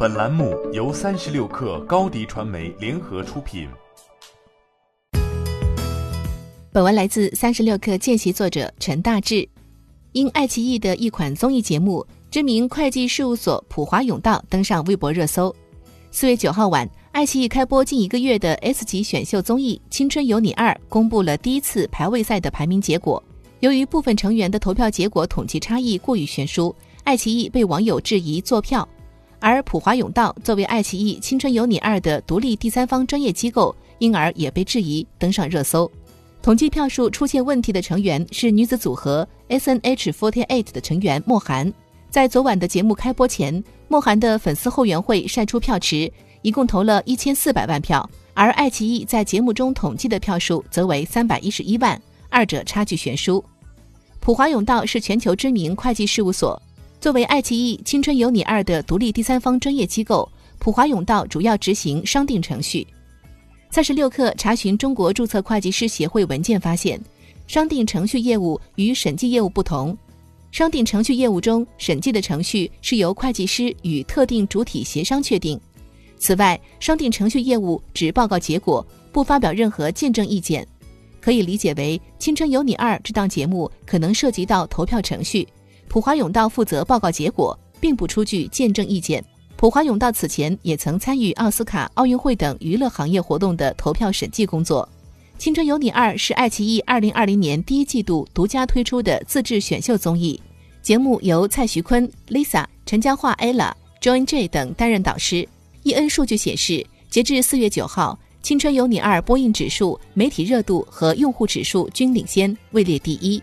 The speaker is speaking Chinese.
本栏目由三十六氪高低传媒联合出品。本文来自三十六氪见习作者陈大志。因爱奇艺的一款综艺节目，知名会计事务所普华永道登上微博热搜。四月九号晚，爱奇艺开播近一个月的 S 级选秀综艺《青春有你二》公布了第一次排位赛的排名结果。由于部分成员的投票结果统计差异过于悬殊，爱奇艺被网友质疑作票。而普华永道作为爱奇艺《青春有你二》的独立第三方专业机构，因而也被质疑登上热搜。统计票数出现问题的成员是女子组合 S.N.H.48 的成员莫涵。在昨晚的节目开播前，莫涵的粉丝后援会晒出票池，一共投了一千四百万票，而爱奇艺在节目中统计的票数则为三百一十一万，二者差距悬殊。普华永道是全球知名会计事务所。作为爱奇艺《青春有你二》的独立第三方专业机构，普华永道主要执行商定程序。三十六氪查询中国注册会计师协会文件发现，商定程序业务与审计业务不同。商定程序业务中，审计的程序是由会计师与特定主体协商确定。此外，商定程序业务只报告结果，不发表任何见证意见。可以理解为，《青春有你二》这档节目可能涉及到投票程序。普华永道负责报告结果，并不出具见证意见。普华永道此前也曾参与奥斯卡、奥运会等娱乐行业活动的投票审计工作。《青春有你二》是爱奇艺2020年第一季度独家推出的自制选秀综艺节目，由蔡徐坤、Lisa、陈嘉桦、Ella、Joan J 等担任导师。e N 数据显示，截至四月九号，《青春有你二》播映指数、媒体热度和用户指数均领先，位列第一。